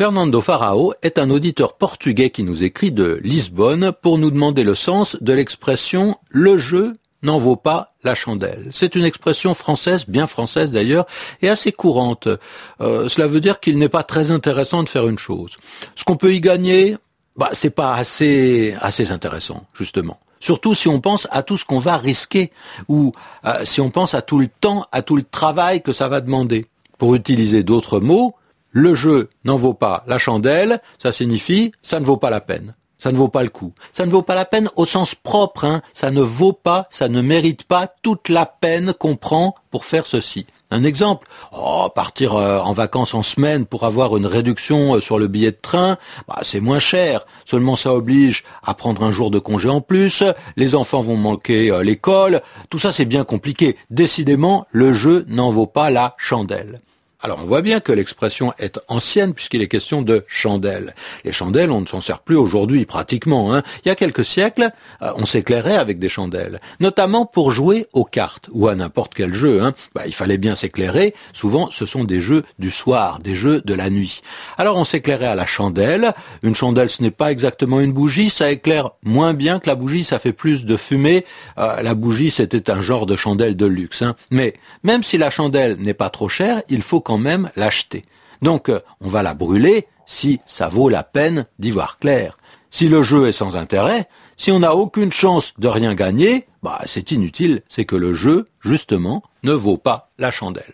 Fernando Farao est un auditeur portugais qui nous écrit de Lisbonne pour nous demander le sens de l'expression le jeu n'en vaut pas la chandelle. C'est une expression française, bien française d'ailleurs, et assez courante. Euh, cela veut dire qu'il n'est pas très intéressant de faire une chose. Ce qu'on peut y gagner, bah, c'est pas assez, intéressant, justement. Surtout si on pense à tout ce qu'on va risquer, ou euh, si on pense à tout le temps, à tout le travail que ça va demander. Pour utiliser d'autres mots, le jeu n'en vaut pas la chandelle, ça signifie ça ne vaut pas la peine. Ça ne vaut pas le coup. Ça ne vaut pas la peine au sens propre. Hein. Ça ne vaut pas, ça ne mérite pas toute la peine qu'on prend pour faire ceci. Un exemple, oh, partir euh, en vacances en semaine pour avoir une réduction euh, sur le billet de train, bah, c'est moins cher. Seulement ça oblige à prendre un jour de congé en plus, les enfants vont manquer euh, l'école, tout ça c'est bien compliqué. Décidément, le jeu n'en vaut pas la chandelle. Alors on voit bien que l'expression est ancienne puisqu'il est question de chandelles. Les chandelles, on ne s'en sert plus aujourd'hui pratiquement. Hein. Il y a quelques siècles, euh, on s'éclairait avec des chandelles, notamment pour jouer aux cartes ou à n'importe quel jeu. Hein. Bah, il fallait bien s'éclairer. Souvent, ce sont des jeux du soir, des jeux de la nuit. Alors on s'éclairait à la chandelle. Une chandelle, ce n'est pas exactement une bougie, ça éclaire moins bien que la bougie, ça fait plus de fumée. Euh, la bougie, c'était un genre de chandelle de luxe. Hein. Mais même si la chandelle n'est pas trop chère, il faut même l'acheter. Donc euh, on va la brûler si ça vaut la peine d'y voir clair. Si le jeu est sans intérêt, si on n'a aucune chance de rien gagner, bah c'est inutile, c'est que le jeu, justement, ne vaut pas la chandelle.